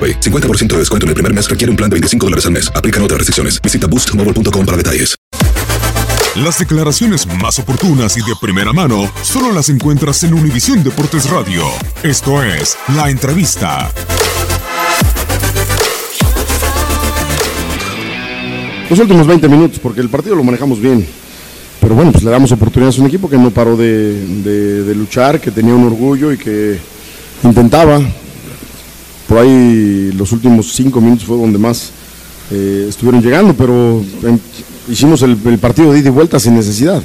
AroPay. 50% de descuento en el primer mes requiere un plan de 25 dólares al mes. Aplican otras restricciones. Visita boostmobile.com para detalles. Las declaraciones más oportunas y de primera mano solo las encuentras en Univisión Deportes Radio. Esto es La Entrevista. Los últimos 20 minutos, porque el partido lo manejamos bien. Pero bueno, pues le damos oportunidades a un equipo que no paró de, de- de luchar, que tenía un orgullo y que intentaba. Por ahí los últimos cinco minutos fue donde más eh, estuvieron llegando, pero em, hicimos el, el partido de ida y vuelta sin necesidad.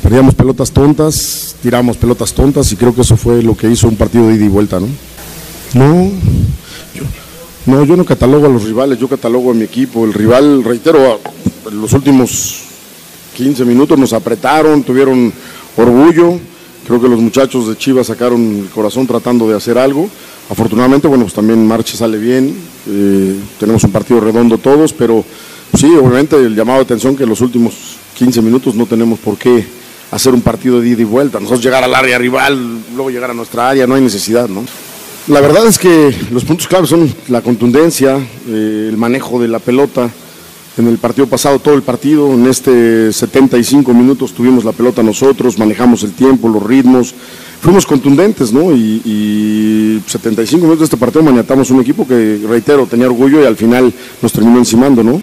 Perdíamos pelotas tontas, tiramos pelotas tontas y creo que eso fue lo que hizo un partido de ida y vuelta, ¿no? No, yo, no, yo no catalogo a los rivales, yo catalogo a mi equipo. El rival, reitero, en los últimos 15 minutos nos apretaron, tuvieron orgullo. Creo que los muchachos de Chivas sacaron el corazón tratando de hacer algo. Afortunadamente, bueno, pues también Marche sale bien. eh, tenemos un partido redondo todos, pero sí, obviamente el llamado de atención que en los últimos 15 minutos no tenemos por qué hacer un partido de ida y vuelta. Nosotros llegar al área rival, luego llegar a nuestra área, no hay necesidad, ¿no? La verdad es que los puntos claves son la contundencia, eh, el manejo de la pelota. En el partido pasado, todo el partido, en este 75 minutos tuvimos la pelota nosotros, manejamos el tiempo, los ritmos, fuimos contundentes, ¿no? Y, y 75 minutos de este partido maniatamos un equipo que, reitero, tenía orgullo y al final nos terminó encimando, ¿no?